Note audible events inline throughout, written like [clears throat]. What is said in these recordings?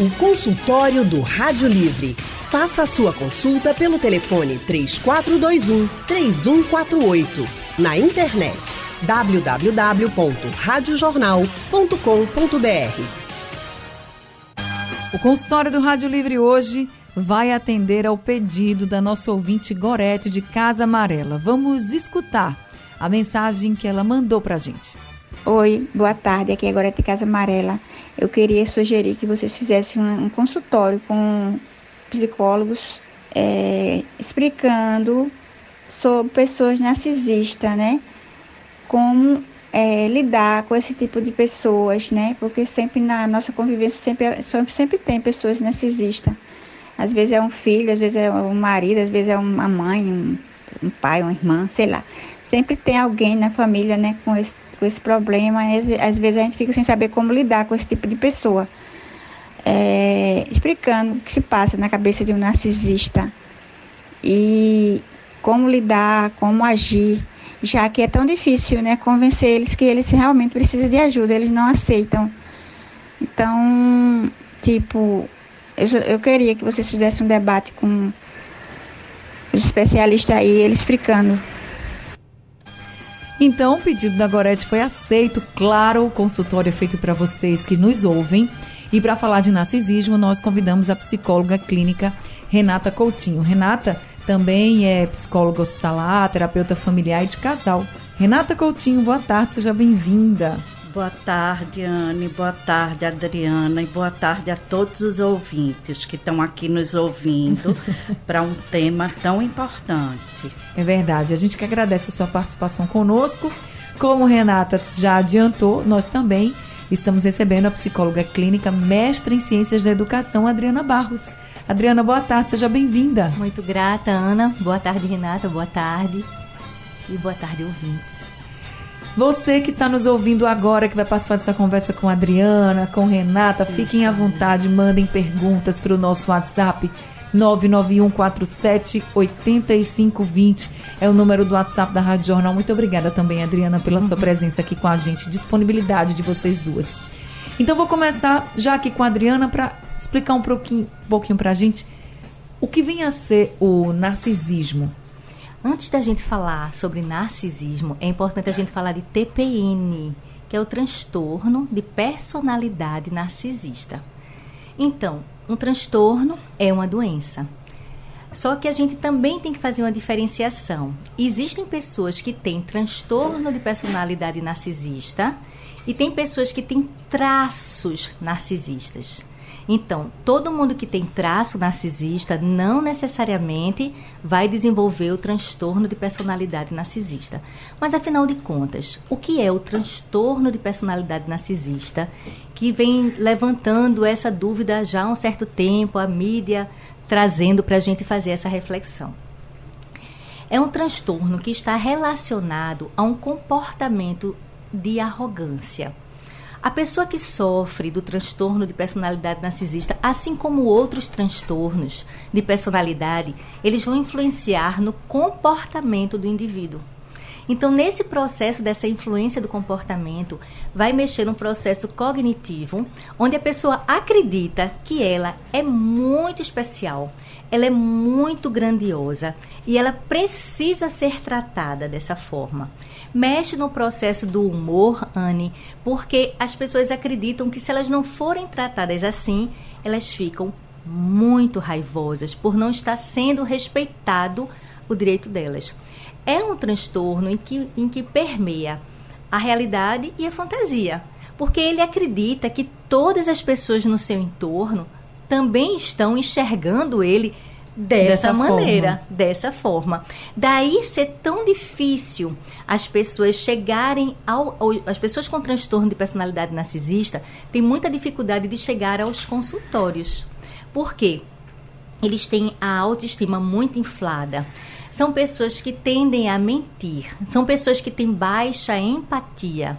O consultório do Rádio Livre. Faça a sua consulta pelo telefone 3421 3148. Na internet www.radiojornal.com.br. O consultório do Rádio Livre hoje vai atender ao pedido da nossa ouvinte Gorete de Casa Amarela. Vamos escutar a mensagem que ela mandou para a gente. Oi, boa tarde. Aqui é Gorete de Casa Amarela. Eu queria sugerir que vocês fizessem um consultório com psicólogos é, explicando sobre pessoas narcisistas, né? Como é, lidar com esse tipo de pessoas, né? Porque sempre na nossa convivência sempre, sempre, sempre tem pessoas narcisistas. Às vezes é um filho, às vezes é um marido, às vezes é uma mãe, um, um pai, uma irmã, sei lá. Sempre tem alguém na família, né, com esse, com esse problema. Às, às vezes a gente fica sem saber como lidar com esse tipo de pessoa. É, explicando o que se passa na cabeça de um narcisista e como lidar, como agir, já que é tão difícil, né, convencer eles que eles realmente precisam de ajuda, eles não aceitam. Então, tipo, eu, eu queria que vocês fizessem um debate com os especialistas aí, ele explicando. Então, o pedido da Gorete foi aceito. Claro, o consultório é feito para vocês que nos ouvem. E para falar de narcisismo, nós convidamos a psicóloga clínica Renata Coutinho. Renata também é psicóloga hospitalar, terapeuta familiar e de casal. Renata Coutinho, boa tarde, seja bem-vinda. Boa tarde, Anne. Boa tarde, Adriana. E boa tarde a todos os ouvintes que estão aqui nos ouvindo [laughs] para um tema tão importante. É verdade. A gente que agradece a sua participação conosco. Como Renata já adiantou, nós também estamos recebendo a psicóloga clínica, mestre em ciências da educação, Adriana Barros. Adriana, boa tarde, seja bem-vinda. Muito grata, Ana. Boa tarde, Renata. Boa tarde. E boa tarde, ouvintes. Você que está nos ouvindo agora, que vai participar dessa conversa com a Adriana, com Renata, fiquem à vontade, mandem perguntas para o nosso WhatsApp 991478520 é o número do WhatsApp da Rádio Jornal. Muito obrigada também, Adriana, pela sua uhum. presença aqui com a gente, disponibilidade de vocês duas. Então vou começar já aqui com a Adriana para explicar um pouquinho, um pouquinho para a gente o que vem a ser o narcisismo. Antes da gente falar sobre narcisismo, é importante a gente falar de TPN, que é o transtorno de personalidade narcisista. Então, um transtorno é uma doença. Só que a gente também tem que fazer uma diferenciação. Existem pessoas que têm transtorno de personalidade narcisista e tem pessoas que têm traços narcisistas. Então, todo mundo que tem traço narcisista não necessariamente vai desenvolver o transtorno de personalidade narcisista. Mas afinal de contas, o que é o transtorno de personalidade narcisista que vem levantando essa dúvida já há um certo tempo, a mídia trazendo para a gente fazer essa reflexão? É um transtorno que está relacionado a um comportamento de arrogância a pessoa que sofre do transtorno de personalidade narcisista, assim como outros transtornos de personalidade, eles vão influenciar no comportamento do indivíduo. Então, nesse processo dessa influência do comportamento, vai mexer no processo cognitivo, onde a pessoa acredita que ela é muito especial, ela é muito grandiosa e ela precisa ser tratada dessa forma mexe no processo do humor, Anne, porque as pessoas acreditam que se elas não forem tratadas assim, elas ficam muito raivosas por não estar sendo respeitado o direito delas. É um transtorno em que, em que permeia a realidade e a fantasia, porque ele acredita que todas as pessoas no seu entorno também estão enxergando ele dessa, dessa maneira, forma. dessa forma. Daí ser tão difícil as pessoas chegarem ao, ao, as pessoas com transtorno de personalidade narcisista têm muita dificuldade de chegar aos consultórios. Por quê? Eles têm a autoestima muito inflada. São pessoas que tendem a mentir. São pessoas que têm baixa empatia.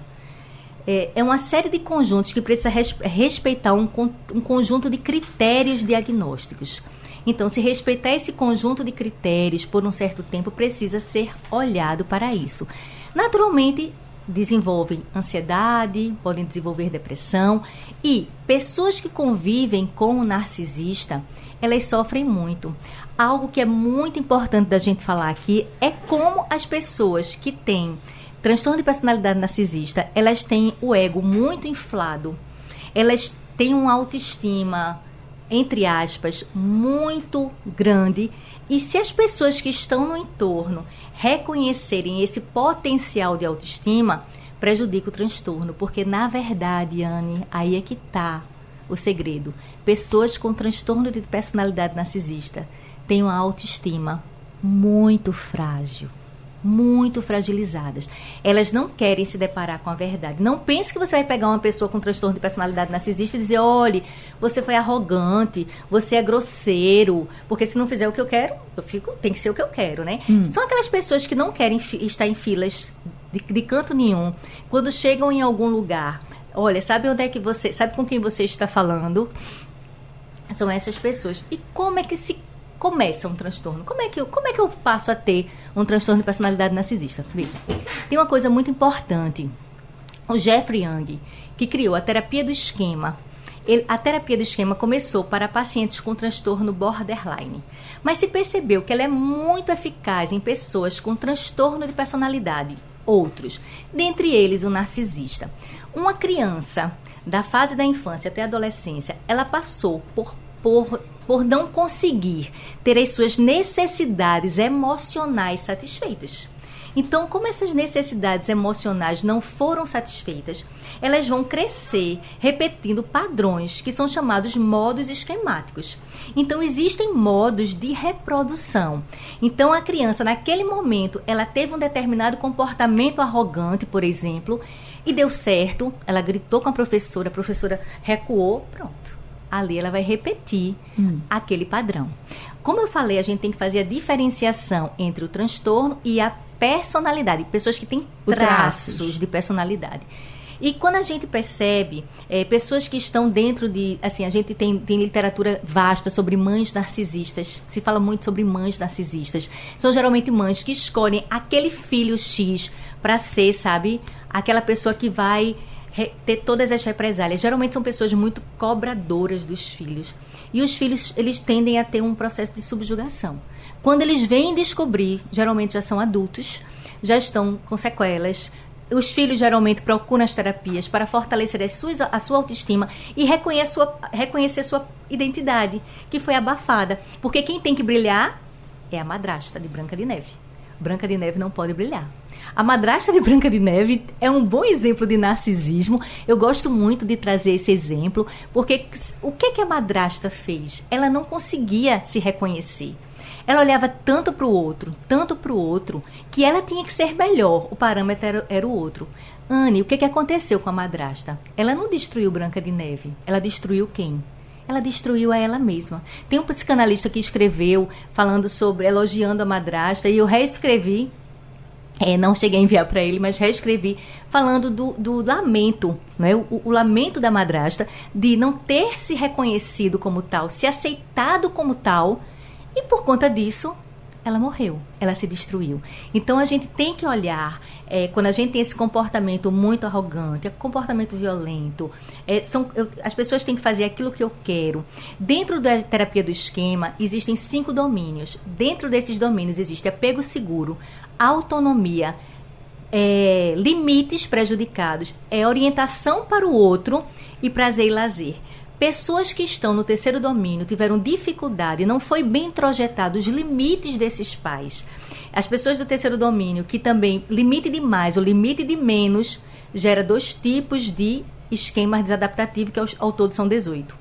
É, é uma série de conjuntos que precisa res, respeitar um, um conjunto de critérios diagnósticos. Então, se respeitar esse conjunto de critérios por um certo tempo, precisa ser olhado para isso. Naturalmente, desenvolvem ansiedade, podem desenvolver depressão e pessoas que convivem com o narcisista, elas sofrem muito. Algo que é muito importante da gente falar aqui é como as pessoas que têm transtorno de personalidade narcisista, elas têm o ego muito inflado. Elas têm uma autoestima entre aspas, muito grande. E se as pessoas que estão no entorno reconhecerem esse potencial de autoestima, prejudica o transtorno. Porque, na verdade, Anne, aí é que está o segredo. Pessoas com transtorno de personalidade narcisista têm uma autoestima muito frágil muito fragilizadas. Elas não querem se deparar com a verdade. Não pense que você vai pegar uma pessoa com transtorno de personalidade narcisista e dizer: olhe, você foi arrogante, você é grosseiro, porque se não fizer o que eu quero, eu fico, tem que ser o que eu quero, né? Hum. São aquelas pessoas que não querem estar em filas de, de canto nenhum. Quando chegam em algum lugar, olha, sabe onde é que você, sabe com quem você está falando? São essas pessoas. E como é que se começa um transtorno? Como é que eu, como é que eu passo a ter um transtorno de personalidade narcisista? Veja, tem uma coisa muito importante. O Jeffrey Young, que criou a terapia do esquema, ele, a terapia do esquema começou para pacientes com transtorno borderline, mas se percebeu que ela é muito eficaz em pessoas com transtorno de personalidade, outros, dentre eles o narcisista. Uma criança da fase da infância até a adolescência, ela passou por, por por não conseguir ter as suas necessidades emocionais satisfeitas. Então, como essas necessidades emocionais não foram satisfeitas, elas vão crescer repetindo padrões que são chamados modos esquemáticos. Então, existem modos de reprodução. Então, a criança, naquele momento, ela teve um determinado comportamento arrogante, por exemplo, e deu certo, ela gritou com a professora, a professora recuou, pronto ali ela vai repetir hum. aquele padrão. Como eu falei, a gente tem que fazer a diferenciação entre o transtorno e a personalidade. Pessoas que têm traços, traços de personalidade. E quando a gente percebe é, pessoas que estão dentro de. Assim, a gente tem, tem literatura vasta sobre mães narcisistas. Se fala muito sobre mães narcisistas. São geralmente mães que escolhem aquele filho X para ser, sabe, aquela pessoa que vai ter todas as represálias. Geralmente são pessoas muito cobradoras dos filhos. E os filhos, eles tendem a ter um processo de subjugação. Quando eles vêm descobrir, geralmente já são adultos, já estão com sequelas, os filhos geralmente procuram as terapias para fortalecer as suas, a sua autoestima e reconhecer sua, reconhecer sua identidade, que foi abafada. Porque quem tem que brilhar é a madrasta de Branca de Neve. Branca de Neve não pode brilhar. A madrasta de Branca de Neve é um bom exemplo de narcisismo. Eu gosto muito de trazer esse exemplo, porque o que, que a madrasta fez? Ela não conseguia se reconhecer. Ela olhava tanto para o outro, tanto para o outro, que ela tinha que ser melhor. O parâmetro era, era o outro. Anne, o que, que aconteceu com a madrasta? Ela não destruiu Branca de Neve. Ela destruiu quem? Ela destruiu a ela mesma. Tem um psicanalista que escreveu falando sobre, elogiando a madrasta, e eu reescrevi é, não cheguei a enviar para ele, mas reescrevi falando do, do lamento, né? O, o, lamento da madrasta de não ter se reconhecido como tal, se aceitado como tal, e por conta disso ela morreu, ela se destruiu. Então a gente tem que olhar, é, quando a gente tem esse comportamento muito arrogante, comportamento violento, é, são, eu, as pessoas têm que fazer aquilo que eu quero. Dentro da terapia do esquema, existem cinco domínios. Dentro desses domínios existe apego seguro, autonomia, é, limites prejudicados, é orientação para o outro e prazer e lazer. Pessoas que estão no terceiro domínio tiveram dificuldade, não foi bem projetado os limites desses pais. As pessoas do terceiro domínio, que também limite de mais ou limite de menos, gera dois tipos de esquemas desadaptativos, que ao, todo são 18.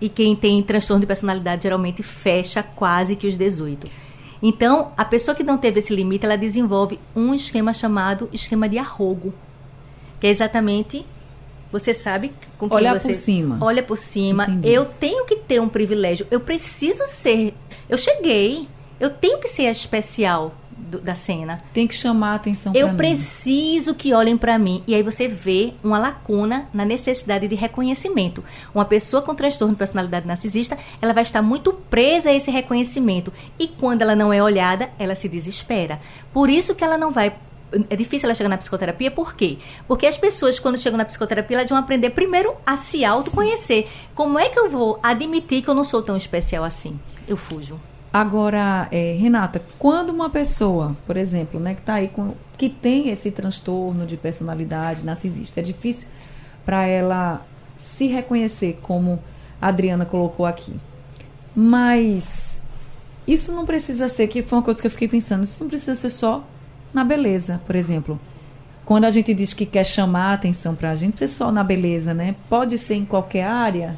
E quem tem transtorno de personalidade geralmente fecha quase que os 18. Então, a pessoa que não teve esse limite, ela desenvolve um esquema chamado esquema de arrogo, que é exatamente você sabe com quem olha você por cima. olha por cima. Entendi. Eu tenho que ter um privilégio. Eu preciso ser. Eu cheguei. Eu tenho que ser a especial do, da cena. Tem que chamar a atenção. Eu preciso que olhem para mim. E aí você vê uma lacuna na necessidade de reconhecimento. Uma pessoa com transtorno de personalidade narcisista, ela vai estar muito presa a esse reconhecimento. E quando ela não é olhada, ela se desespera. Por isso que ela não vai é difícil ela chegar na psicoterapia, por quê? Porque as pessoas, quando chegam na psicoterapia, elas vão aprender primeiro a se autoconhecer. Como é que eu vou admitir que eu não sou tão especial assim? Eu fujo. Agora, é, Renata, quando uma pessoa, por exemplo, né, que está aí com, que tem esse transtorno de personalidade narcisista, é difícil para ela se reconhecer, como a Adriana colocou aqui. Mas isso não precisa ser, que foi uma coisa que eu fiquei pensando, isso não precisa ser só na beleza, por exemplo. Quando a gente diz que quer chamar a atenção para a gente, não precisa ser só na beleza, né? Pode ser em qualquer área.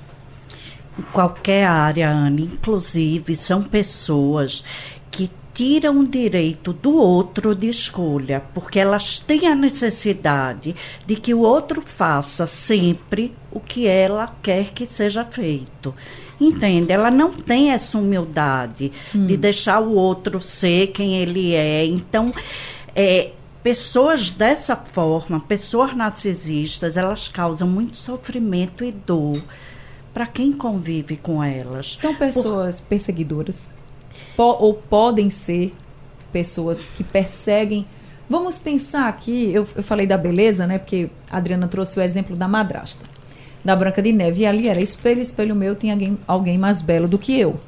Em qualquer área, Ana. Inclusive, são pessoas que tiram o direito do outro de escolha, porque elas têm a necessidade de que o outro faça sempre o que ela quer que seja feito. Entende? Ela não tem essa humildade hum. de deixar o outro ser quem ele é. Então, é, pessoas dessa forma, pessoas narcisistas, elas causam muito sofrimento e dor para quem convive com elas. São pessoas Por... perseguidoras po ou podem ser pessoas que perseguem. Vamos pensar aqui, eu, eu falei da beleza, né? Porque a Adriana trouxe o exemplo da madrasta da Branca de Neve. E ali era espelho, espelho meu, tem alguém, alguém mais belo do que eu.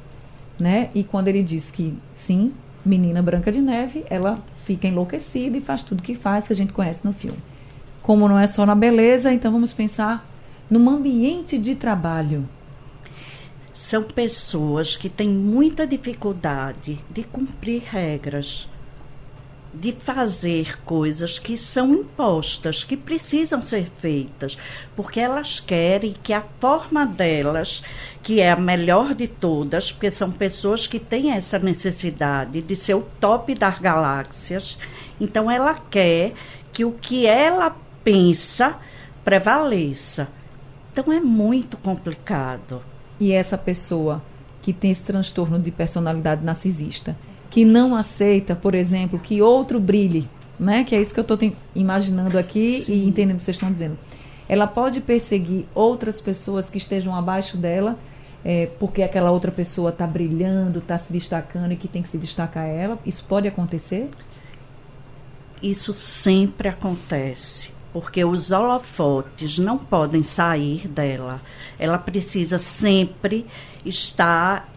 Né? E quando ele diz que sim, menina Branca de Neve, ela fica enlouquecida e faz tudo que faz, que a gente conhece no filme. Como não é só na beleza, então vamos pensar num ambiente de trabalho. São pessoas que têm muita dificuldade de cumprir regras de fazer coisas que são impostas, que precisam ser feitas, porque elas querem que a forma delas, que é a melhor de todas, porque são pessoas que têm essa necessidade de ser o top das galáxias, então ela quer que o que ela pensa prevaleça. Então é muito complicado. E essa pessoa que tem esse transtorno de personalidade narcisista, que não aceita, por exemplo, que outro brilhe, né? Que é isso que eu estou imaginando aqui Sim. e entendendo o que vocês estão dizendo. Ela pode perseguir outras pessoas que estejam abaixo dela, é, porque aquela outra pessoa está brilhando, está se destacando e que tem que se destacar ela. Isso pode acontecer? Isso sempre acontece porque os holofotes não podem sair dela. Ela precisa sempre estar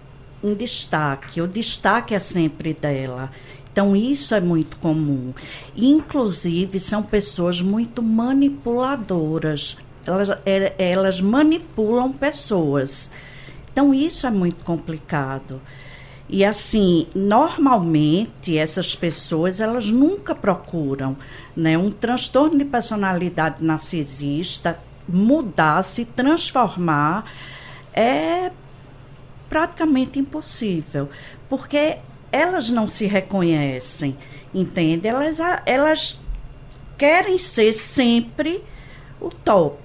um destaque. O destaque é sempre dela. Então, isso é muito comum. Inclusive, são pessoas muito manipuladoras. Elas, é, elas manipulam pessoas. Então, isso é muito complicado. E assim, normalmente essas pessoas elas nunca procuram, né, um transtorno de personalidade narcisista mudar, se transformar é praticamente impossível, porque elas não se reconhecem, entende? Elas, elas querem ser sempre o top.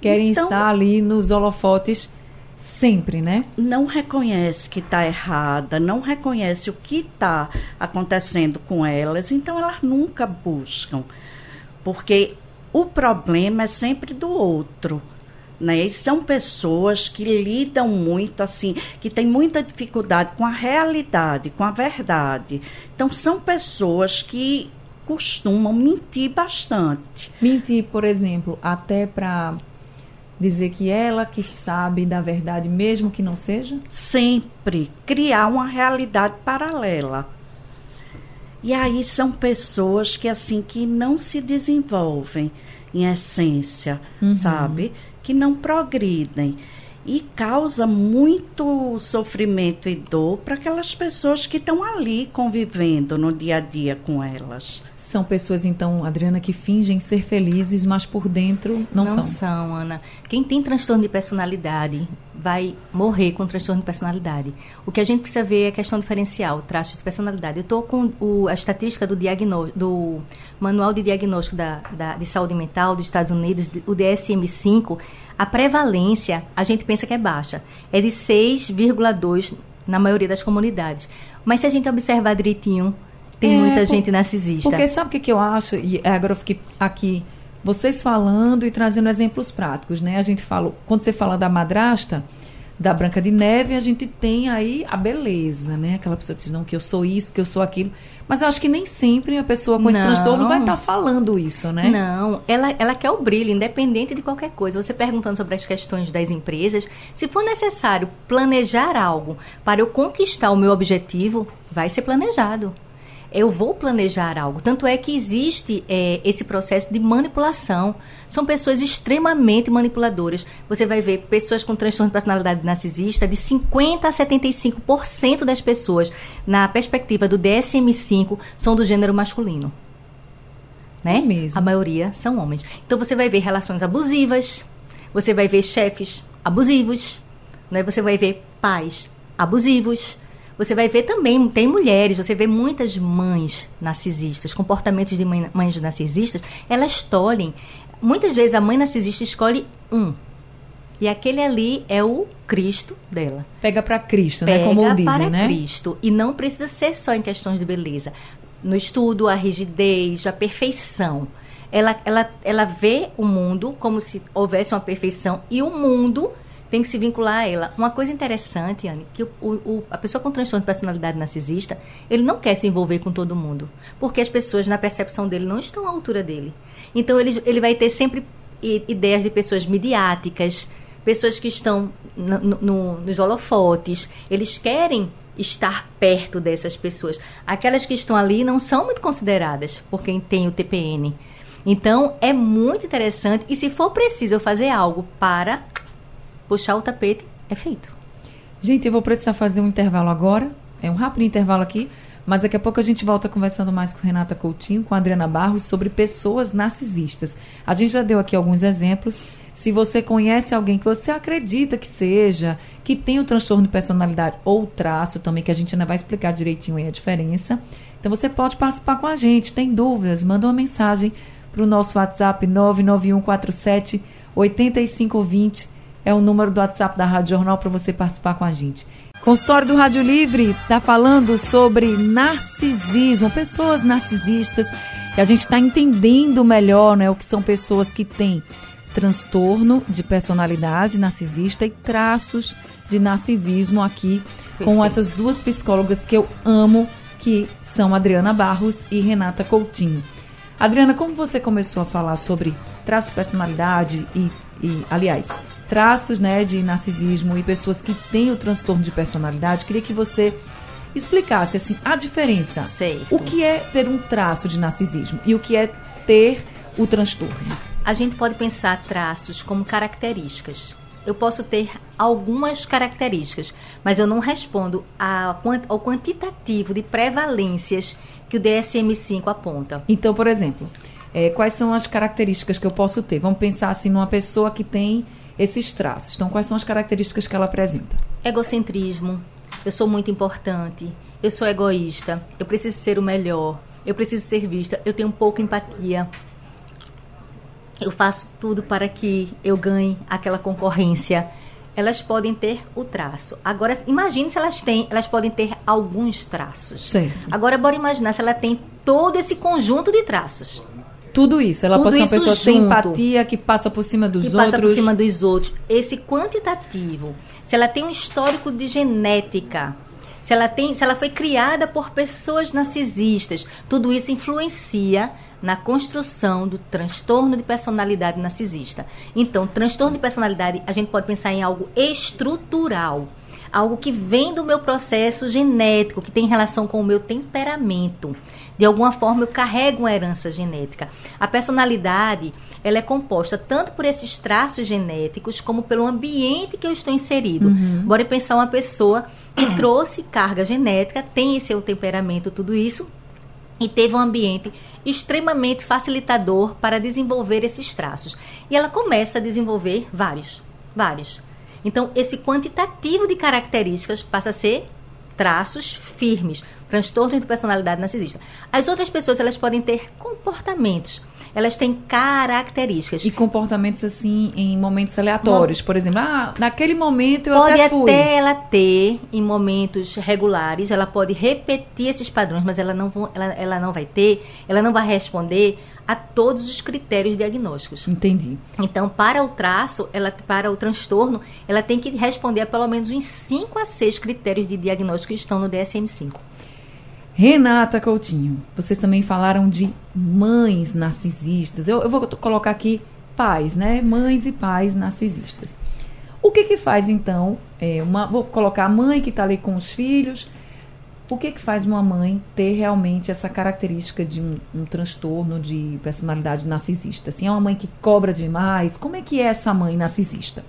Querem então, estar ali nos holofotes sempre, né? Não reconhece que está errada, não reconhece o que está acontecendo com elas, então elas nunca buscam, porque o problema é sempre do outro né? E são pessoas que lidam muito assim, que têm muita dificuldade com a realidade, com a verdade. Então são pessoas que costumam mentir bastante. Mentir, por exemplo, até para dizer que ela que sabe da verdade, mesmo que não seja? Sempre criar uma realidade paralela. E aí são pessoas que assim que não se desenvolvem em essência, uhum. sabe? que não progridem e causa muito sofrimento e dor para aquelas pessoas que estão ali convivendo no dia a dia com elas. São pessoas, então, Adriana, que fingem ser felizes, mas por dentro não, não são. Não são, Ana. Quem tem transtorno de personalidade vai morrer com transtorno de personalidade. O que a gente precisa ver é a questão diferencial, traços de personalidade. Eu estou com o, a estatística do, do Manual de Diagnóstico da, da, de Saúde Mental dos Estados Unidos, o DSM-5. A prevalência, a gente pensa que é baixa, é de 6,2 na maioria das comunidades. Mas se a gente observar direitinho, tem é, muita por, gente narcisista. Porque sabe o que, que eu acho? E agora eu fiquei aqui, vocês falando e trazendo exemplos práticos, né? A gente fala, quando você fala da madrasta, da Branca de Neve, a gente tem aí a beleza, né? Aquela pessoa que diz, não, que eu sou isso, que eu sou aquilo. Mas eu acho que nem sempre a pessoa com esse Não. transtorno vai estar falando isso, né? Não, ela, ela quer o brilho, independente de qualquer coisa. Você perguntando sobre as questões das empresas, se for necessário planejar algo para eu conquistar o meu objetivo, vai ser planejado. Eu vou planejar algo. Tanto é que existe é, esse processo de manipulação. São pessoas extremamente manipuladoras. Você vai ver pessoas com transtorno de personalidade narcisista, de 50% a 75% das pessoas, na perspectiva do DSM-5, são do gênero masculino né? É mesmo. A maioria são homens. Então você vai ver relações abusivas, você vai ver chefes abusivos, né? Você vai ver pais abusivos. Você vai ver também, tem mulheres, você vê muitas mães narcisistas, comportamentos de mãe- mães narcisistas, elas tolhem. Muitas vezes a mãe narcisista escolhe um. E aquele ali é o Cristo dela Pega para Cristo, pega né? Como dizem, para né? Cristo. E não precisa ser só em questões de beleza. No estudo, a rigidez, a perfeição. Ela, ela, ela vê o mundo como se houvesse uma perfeição e o mundo tem que se vincular a ela. Uma coisa interessante, Anne, que o, o- a pessoa com transtorno de personalidade narcisista, ele não quer se envolver com todo mundo, porque as pessoas, na percepção dele, não estão à altura dele. Então, ele, ele vai ter sempre ideias de pessoas midiáticas, pessoas que estão no- no- nos holofotes, eles querem estar perto dessas pessoas. Aquelas que estão ali não são muito consideradas por quem tem o TPN. Então, é muito interessante e se for preciso eu fazer algo para puxar o tapete, é feito. Gente, eu vou precisar fazer um intervalo agora. É um rápido intervalo aqui. Mas daqui a pouco a gente volta conversando mais com Renata Coutinho, com Adriana Barros, sobre pessoas narcisistas. A gente já deu aqui alguns exemplos. Se você conhece alguém que você acredita que seja, que tem o transtorno de personalidade ou traço também, que a gente ainda vai explicar direitinho aí a diferença. Então você pode participar com a gente. Tem dúvidas? Manda uma mensagem para o nosso WhatsApp 99147 8520. É o número do WhatsApp da Rádio Jornal para você participar com a gente. Consultório do Rádio Livre está falando sobre narcisismo, pessoas narcisistas. E a gente está entendendo melhor né, o que são pessoas que têm transtorno de personalidade narcisista e traços de narcisismo aqui com Perfeito. essas duas psicólogas que eu amo, que são Adriana Barros e Renata Coutinho. Adriana, como você começou a falar sobre traços de personalidade e, e, aliás, traços né, de narcisismo e pessoas que têm o transtorno de personalidade, queria que você explicasse assim a diferença. Certo. O que é ter um traço de narcisismo e o que é ter o transtorno? A gente pode pensar traços como características. Eu posso ter algumas características, mas eu não respondo ao quantitativo de prevalências que o DSM-5 aponta. Então, por exemplo, eh, quais são as características que eu posso ter? Vamos pensar assim numa pessoa que tem esses traços. Então, quais são as características que ela apresenta? Egocentrismo, eu sou muito importante, eu sou egoísta, eu preciso ser o melhor, eu preciso ser vista, eu tenho pouca empatia. Eu faço tudo para que eu ganhe aquela concorrência. Elas podem ter o traço. Agora, imagine se elas têm, elas podem ter alguns traços. Certo. Agora, bora imaginar se ela tem todo esse conjunto de traços. Tudo isso. Ela Tudo pode ser uma pessoa sem junto. empatia, que passa por cima dos que outros. passa por cima dos outros. Esse quantitativo, se ela tem um histórico de genética, se ela tem, se ela foi criada por pessoas narcisistas, tudo isso influencia na construção do transtorno de personalidade narcisista. Então, transtorno de personalidade, a gente pode pensar em algo estrutural, algo que vem do meu processo genético, que tem relação com o meu temperamento. De alguma forma eu carrego uma herança genética. A personalidade, ela é composta tanto por esses traços genéticos como pelo ambiente que eu estou inserido. Bora pensar uma pessoa que [clears throat] trouxe carga genética, tem seu temperamento, tudo isso, e teve um ambiente extremamente facilitador para desenvolver esses traços. E ela começa a desenvolver vários, vários. Então, esse quantitativo de características passa a ser traços firmes, transtorno de personalidade narcisista. As outras pessoas, elas podem ter comportamentos. Elas têm características. E comportamentos assim em momentos aleatórios, Uma... por exemplo, ah, naquele momento eu pode até fui. Pode até ela ter em momentos regulares, ela pode repetir esses padrões, mas ela não, ela, ela não vai ter, ela não vai responder a todos os critérios diagnósticos. Entendi. Então, para o traço, ela, para o transtorno, ela tem que responder a pelo menos uns 5 a 6 critérios de diagnóstico que estão no DSM-5. Renata Coutinho, vocês também falaram de mães narcisistas. Eu, eu vou colocar aqui pais, né? Mães e pais narcisistas. O que que faz então? É, uma, vou colocar a mãe que está ali com os filhos o que, que faz uma mãe ter realmente essa característica de um, um, transtorno de personalidade narcisista? Assim, é uma mãe que cobra demais? Como é que é essa mãe narcisista?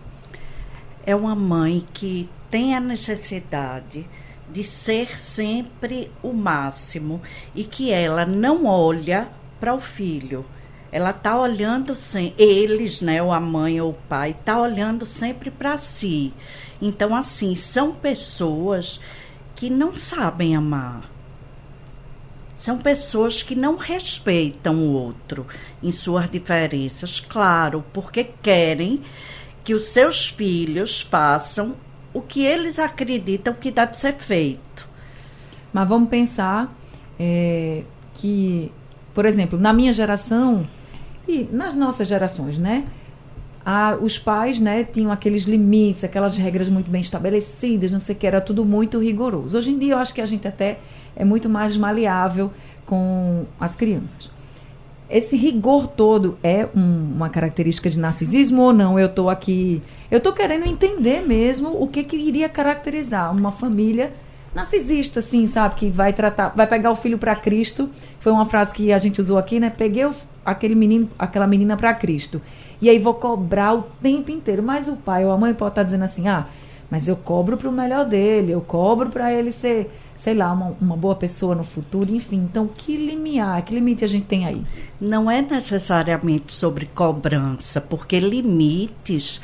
É uma mãe que tem a necessidade de ser sempre o máximo e que ela não olha para o filho. Ela está olhando eles, né, ou a mãe ou o pai, está olhando sempre para si. Então, assim, são pessoas que não sabem amar. São pessoas que não respeitam o outro em suas diferenças, claro, porque querem que os seus filhos façam o que eles acreditam que deve ser feito. Mas vamos pensar é, que, por exemplo, na minha geração e nas nossas gerações, né? a, os pais né, tinham aqueles limites, aquelas regras muito bem estabelecidas, não sei o que, era tudo muito rigoroso. Hoje em dia eu acho que a gente até é muito mais maleável com as crianças. Esse rigor todo é um, uma característica de narcisismo ou não? Eu estou aqui. Eu estou querendo entender mesmo o que, que iria caracterizar uma família narcisista, assim, sabe? Que vai tratar, vai pegar o filho para Cristo. Foi uma frase que a gente usou aqui, né? Peguei o, aquele menino, aquela menina para Cristo. E aí vou cobrar o tempo inteiro. Mas o pai ou a mãe pode estar tá dizendo assim: ah, mas eu cobro para o melhor dele, eu cobro para ele ser, sei lá, uma, uma boa pessoa no futuro, enfim. Então, que limiar, que limite a gente tem aí? Não é necessariamente sobre cobrança, porque limites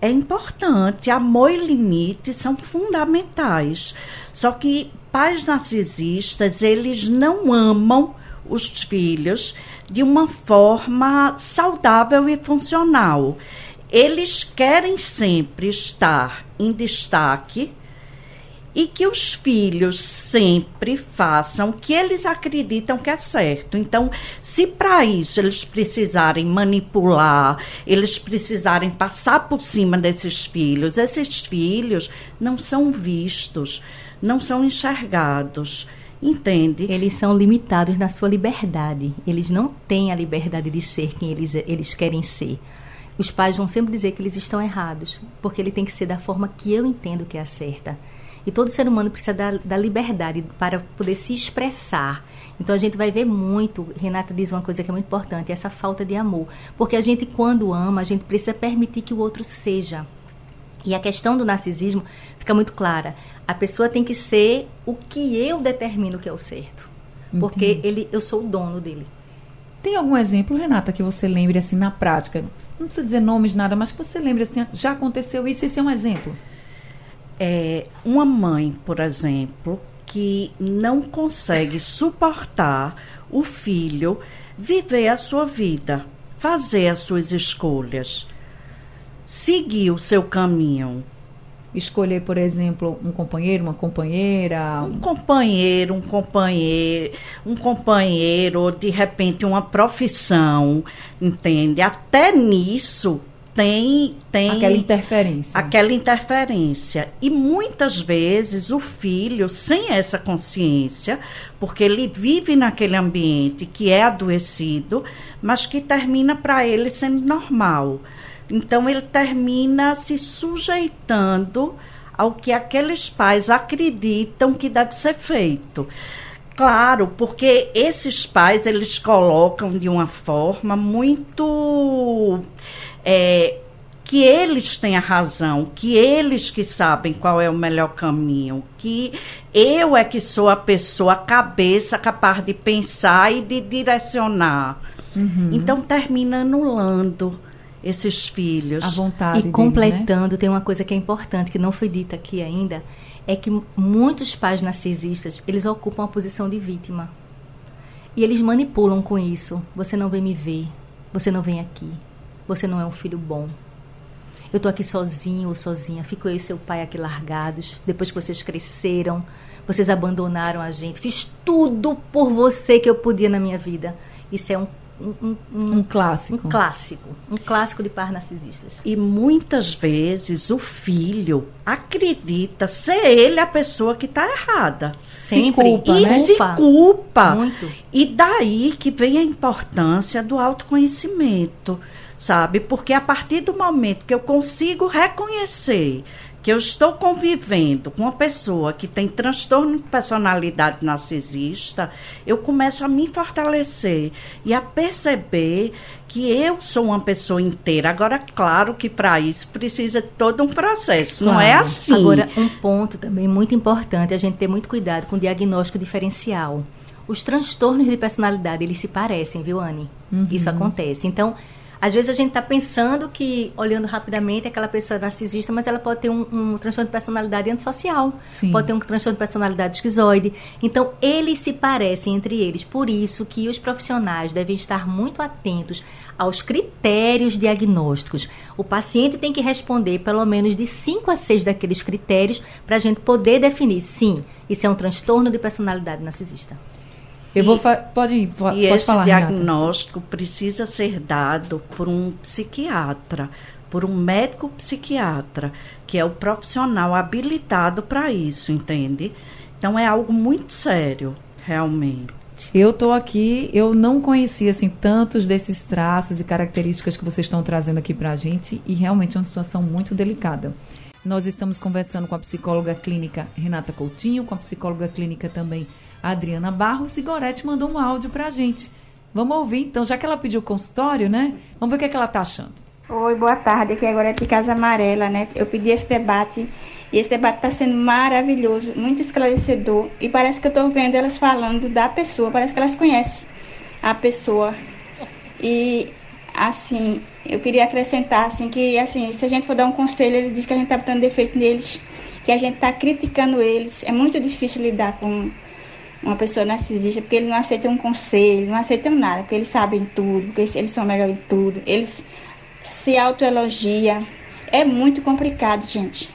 é importante. Amor e limites são fundamentais. Só que pais narcisistas, eles não amam os filhos de uma forma saudável e funcional. Eles querem sempre estar em destaque e que os filhos sempre façam o que eles acreditam que é certo. Então, se para isso eles precisarem manipular, eles precisarem passar por cima desses filhos, esses filhos não são vistos, não são enxergados. Entende? Eles são limitados na sua liberdade. Eles não têm a liberdade de ser quem eles, eles querem ser. Os pais vão sempre dizer que eles estão errados, porque ele tem que ser da forma que eu entendo que é a certa. E todo ser humano precisa da, da, liberdade para poder se expressar. Então a gente vai ver muito, Renata diz uma coisa que é muito importante, essa falta de amor. Porque a gente, quando ama, a gente precisa permitir que o outro seja. E a questão do narcisismo fica muito clara. A pessoa tem que ser o que eu determino que é o certo. Entendi. Porque ele, eu sou o dono dele. Tem algum exemplo, Renata, que você lembre assim na prática? Não precisa dizer nomes, nada, mas que você lembre assim, já aconteceu isso, esse é um exemplo. É, uma mãe, por exemplo, que não consegue suportar o filho viver a sua vida, fazer as suas escolhas seguir o seu caminho. Escolher, por exemplo, um companheiro, uma companheira. Um companheiro, um companheiro, um companheiro, ou de repente uma profissão, entende? Até nisso tem, tem aquela interferência. Aquela interferência. E muitas vezes o filho, sem essa consciência, porque ele vive naquele ambiente que é adoecido, mas que termina para ele sendo normal. Então ele termina se sujeitando ao que aqueles pais acreditam que deve ser feito. Claro, porque esses pais eles colocam de uma forma muito é, que eles têm a razão, que eles que sabem qual é o melhor caminho, que eu é que sou a pessoa, a cabeça capaz de pensar e de direcionar. Uhum. Então termina anulando esses filhos. A vontade. E deles, completando, né? tem uma coisa que é importante, que não foi dita aqui ainda, é que muitos pais narcisistas, eles ocupam a posição de vítima. E eles manipulam com isso. Você não vem me ver. Você não vem aqui. Você não é um filho bom. Eu tô aqui sozinho ou sozinha. Fico eu e seu pai aqui largados. Depois que vocês cresceram, vocês abandonaram a gente. Fiz tudo por você que eu podia na minha vida. Isso é um um, um, um, clássico. Um clássico. Um clássico de pais narcisistas. E muitas vezes o filho acredita ser ele a pessoa que está errada. Sempre. Se culpa, e né? se culpa. Muito. E daí que vem a importância do autoconhecimento, sabe? Porque a partir do momento que eu consigo reconhecer que eu estou convivendo com uma pessoa que tem transtorno de personalidade narcisista, eu começo a me fortalecer e a perceber que eu sou uma pessoa inteira. Agora, claro que para isso precisa de todo um processo, claro. não é assim. Agora, um ponto também muito importante, a gente ter muito cuidado com o diagnóstico diferencial. Os transtornos de personalidade, eles se parecem, viu, Anne? Uhum. Isso acontece. Então, às vezes a gente está pensando que, olhando rapidamente, aquela pessoa é narcisista, mas ela pode ter um, um transtorno de personalidade antissocial, Sim. pode ter um transtorno de personalidade esquizoide. Então, eles se parecem entre eles. Por isso que os profissionais devem estar muito atentos aos critérios diagnósticos. O paciente tem que responder pelo menos de 5 a 6 daqueles critérios para a gente poder definir, sim, isso é um transtorno de personalidade narcisista. Eu e, vou pode pode, e pode esse diagnóstico Renata. precisa ser dado por um psiquiatra, por um médico psiquiatra, que é o profissional habilitado para isso, entende? Então é algo muito sério, realmente. Eu estou aqui, eu não conhecia assim tantos desses traços e características que vocês estão trazendo aqui para a gente e realmente é uma situação muito delicada. Nós estamos conversando com a psicóloga clínica Renata Coutinho, com a psicóloga clínica também Adriana Barros e Gorete mandou um áudio para a gente. Vamos ouvir então, já que ela pediu consultório, né? Vamos ver o que, é que ela está achando. Oi, boa tarde. Aqui agora é de Casa Amarela, né? Eu pedi esse debate e esse debate está sendo maravilhoso, muito esclarecedor. E parece que eu estou vendo elas falando da pessoa, parece que elas conhecem a pessoa. E, assim, eu queria acrescentar, assim, que, assim, se a gente for dar um conselho, eles dizem que a gente está botando defeito neles, que a gente está criticando eles. É muito difícil lidar com uma pessoa narcisista, porque eles não aceitam um conselho, não aceitam nada, porque eles sabem tudo, porque eles são melhor em tudo, eles se autoelogiam. É muito complicado, gente.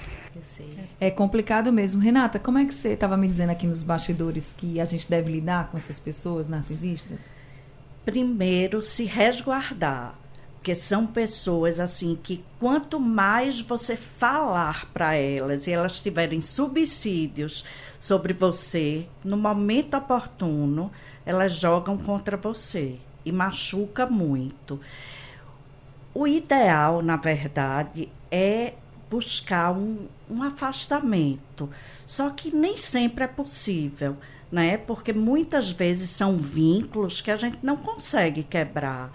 É complicado mesmo. Renata, como é que você estava me dizendo aqui nos bastidores que a gente deve lidar com essas pessoas narcisistas? Primeiro, se resguardar porque são pessoas assim que quanto mais você falar para elas e elas tiverem subsídios sobre você, no momento oportuno, elas jogam contra você e machuca muito. O ideal, na verdade, é buscar um, um afastamento. Só que nem sempre é possível, né? Porque muitas vezes são vínculos que a gente não consegue quebrar.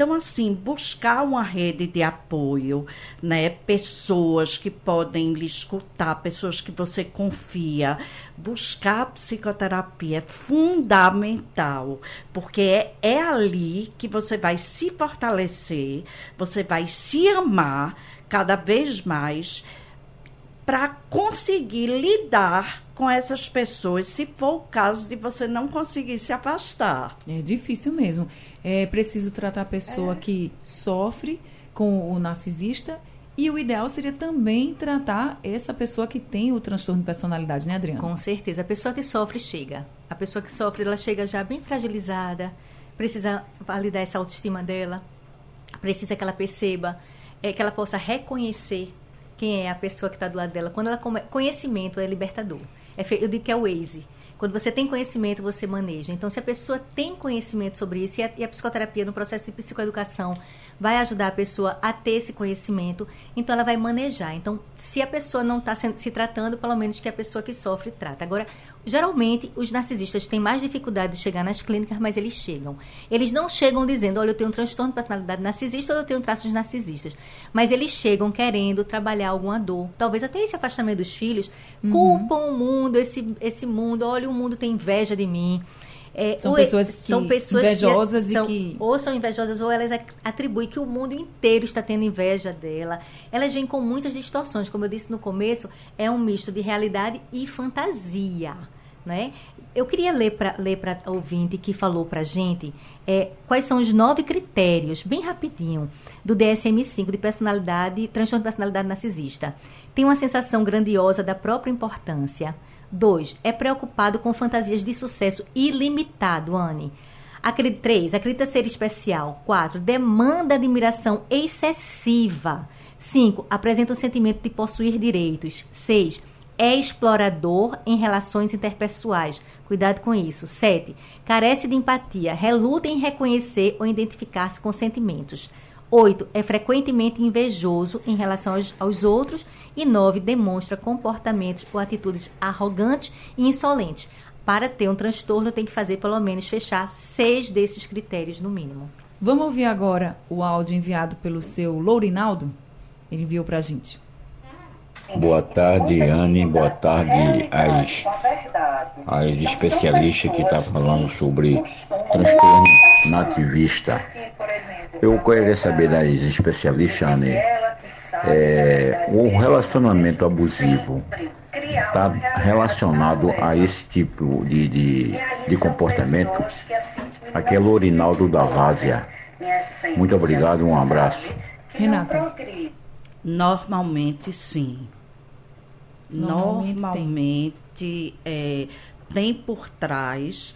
Então, assim, buscar uma rede de apoio, né? Pessoas que podem lhe escutar, pessoas que você confia. Buscar psicoterapia é fundamental, porque é, é ali que você vai se fortalecer, você vai se amar cada vez mais para conseguir lidar com essas pessoas, se for o caso de você não conseguir se afastar. É difícil mesmo. É preciso tratar a pessoa é. que sofre com o narcisista e o ideal seria também tratar essa pessoa que tem o transtorno de personalidade, né, Adriana? Com certeza. A pessoa que sofre chega. A pessoa que sofre, ela chega já bem fragilizada, precisa validar essa autoestima dela, precisa que ela perceba, é, que ela possa reconhecer quem é a pessoa que está do lado dela. Quando ela come... conhecimento é libertador. É fe... Eu digo que é o Waze. Quando você tem conhecimento, você maneja. Então, se a pessoa tem conhecimento sobre isso, e a, e a, psicoterapia no processo de psicoeducação vai ajudar a pessoa a ter esse conhecimento, então ela vai manejar. Então, se a pessoa não está se, se tratando, pelo menos que a pessoa que sofre trata. Agora, geralmente, os narcisistas têm mais dificuldade de chegar nas clínicas, mas eles chegam. Eles não chegam dizendo, olha, eu tenho um transtorno de personalidade narcisista ou eu tenho traços narcisistas. Mas eles chegam querendo trabalhar alguma dor. Talvez até esse afastamento dos filhos, uhum. culpam o mundo, esse, esse mundo, olha, o mundo tem inveja de mim. É, são, pessoas que, são pessoas invejosas que são, e que ou são invejosas ou elas atribuem que o mundo inteiro está tendo inveja dela. Elas vêm com muitas distorções, como eu disse no começo, é um misto de realidade e fantasia. né? Eu queria ler para ler para ouvinte que falou para gente é, quais são os nove critérios, bem rapidinho, do DSM-5 de personalidade, transtorno de personalidade narcisista. Tem uma sensação grandiosa da própria importância. Dois, é preocupado com fantasias de sucesso ilimitado, Anne. Acredita, três, acredita ser especial. Quatro, demanda admiração excessiva. Cinco, apresenta o sentimento de possuir direitos. Seis, é explorador em relações interpessoais. Cuidado com isso. 7. Carece de empatia, reluta em reconhecer ou identificar-se com sentimentos. 8. É frequentemente invejoso em relação aos, aos outros. E 9. Demonstra comportamentos ou atitudes arrogantes e insolentes. Para ter um transtorno, tem que fazer pelo menos fechar seis desses critérios, no mínimo. Vamos ouvir agora o áudio enviado pelo seu Lourinaldo? Ele enviou para a gente. Boa tarde, Anne. Boa tarde às, às especialistas que estão tá falando sobre transtorno nativista. Eu queria saber das especialistas, Anne, é, o relacionamento abusivo está relacionado a esse tipo de, de, de comportamento? Aqui é Lorinaldo da Várzea. Muito obrigado, um abraço. Renata. Normalmente sim. Normalmente, Normalmente tem. É, tem por trás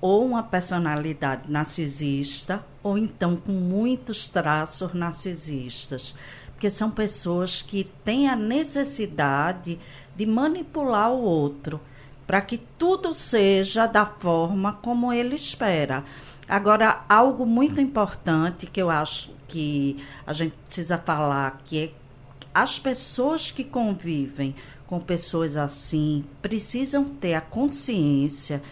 ou uma personalidade narcisista ou então com muitos traços narcisistas. Porque são pessoas que têm a necessidade de manipular o outro para que tudo seja da forma como ele espera. Agora, algo muito importante que eu acho que a gente precisa falar, que é as pessoas que convivem com pessoas assim precisam ter a consciência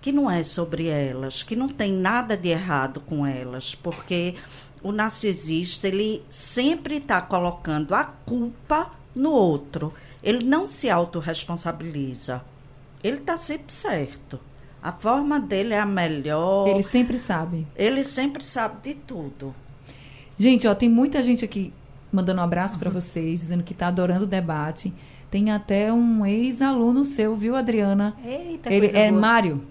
que não é sobre elas, que não tem nada de errado com elas, porque o narcisista ele sempre está colocando a culpa no outro. Ele não se autorresponsabiliza. Ele está sempre certo. A forma dele é a melhor. Ele sempre sabe. Ele sempre sabe de tudo. Gente, ó, tem muita gente aqui mandando um abraço uhum. para vocês, dizendo que está adorando o debate. Tem até um ex-aluno seu, viu, Adriana? Eita, Ele é boa. Mário.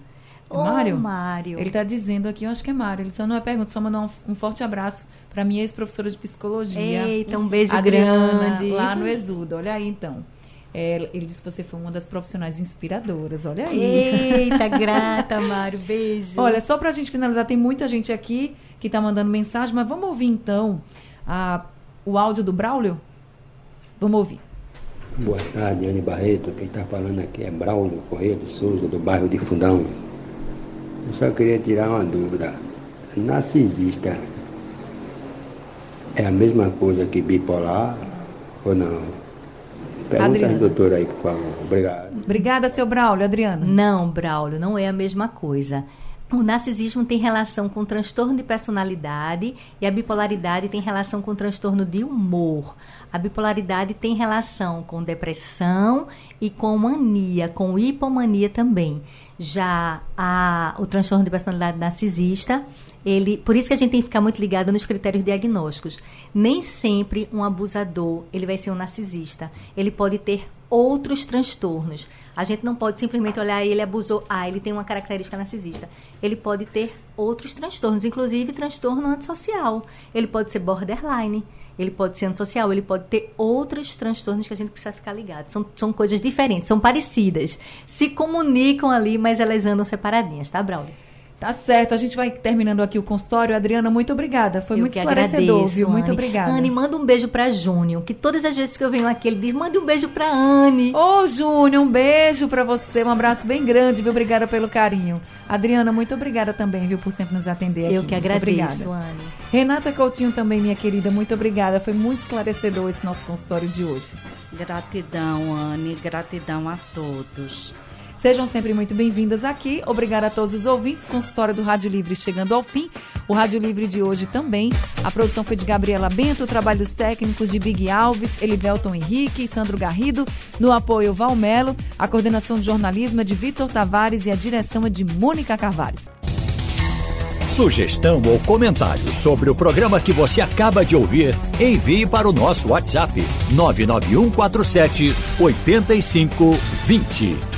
É oh, Mário? Mário. Ele está dizendo aqui, eu acho que é Mário. Ele só não é pergunta, só mandar um, um forte abraço para minha ex-professora de psicologia. Eita, um beijo Adriana, grande. lá no Exuda. Olha aí, então. É, ele disse que você foi uma das profissionais inspiradoras, olha aí. Eita, [laughs] grata, Mário, beijo. Olha, só para a gente finalizar, tem muita gente aqui que está mandando mensagem, mas vamos ouvir então a, o áudio do Braulio? Vamos ouvir. Boa tarde, Anne Barreto. Quem está falando aqui é Braulio Correia de Souza, do bairro de Fundão. Eu só queria tirar uma dúvida. Narcisista é a mesma coisa que bipolar ou não? Pergunta a doutora aí, por favor. Obrigado. Obrigada, seu Braulio. Adriana. Não, Braulio, não é a mesma coisa. O narcisismo tem relação com transtorno de personalidade e a bipolaridade tem relação com transtorno de humor. A bipolaridade tem relação com depressão e com mania, com hipomania também. Já a, o transtorno de personalidade narcisista, ele, por isso que a gente tem que ficar muito ligado nos critérios diagnósticos. Nem sempre um abusador ele vai ser um narcisista. Ele pode ter outros transtornos. A gente não pode simplesmente olhar ele abusou, ah, ele tem uma característica narcisista. Ele pode ter outros transtornos, inclusive transtorno antissocial. Ele pode ser borderline, ele pode ser antissocial, ele pode ter outros transtornos que a gente precisa ficar ligado. São, são coisas diferentes, são parecidas. Se comunicam ali, mas elas andam separadinhas, tá, Braulio? Tá certo, a gente vai terminando aqui o consultório. Adriana, muito obrigada. Foi eu muito esclarecedor, agradeço, viu? Muito obrigada. Anne, manda um beijo pra Júnior, que todas as vezes que eu venho aqui, ele diz: manda um beijo pra Anne. Ô, Júnior, um beijo pra você. Um abraço bem grande, viu? Obrigada pelo carinho. Adriana, muito obrigada também, viu, por sempre nos atender aqui. Eu que agradeço, Anne. Renata Coutinho também, minha querida, muito obrigada. Foi muito esclarecedor esse nosso consultório de hoje. Gratidão, Anne. Gratidão a todos. Sejam sempre muito bem-vindas aqui. Obrigada a todos os ouvintes. Consultório do Rádio Livre chegando ao fim. O Rádio Livre de hoje também. A produção foi de Gabriela Bento, trabalhos técnicos de Big Alves, Elivelton Henrique e Sandro Garrido. No apoio, Valmelo. A coordenação de jornalismo é de Vitor Tavares e a direção é de Mônica Carvalho. Sugestão ou comentário sobre o programa que você acaba de ouvir, envie para o nosso WhatsApp 99147 8520.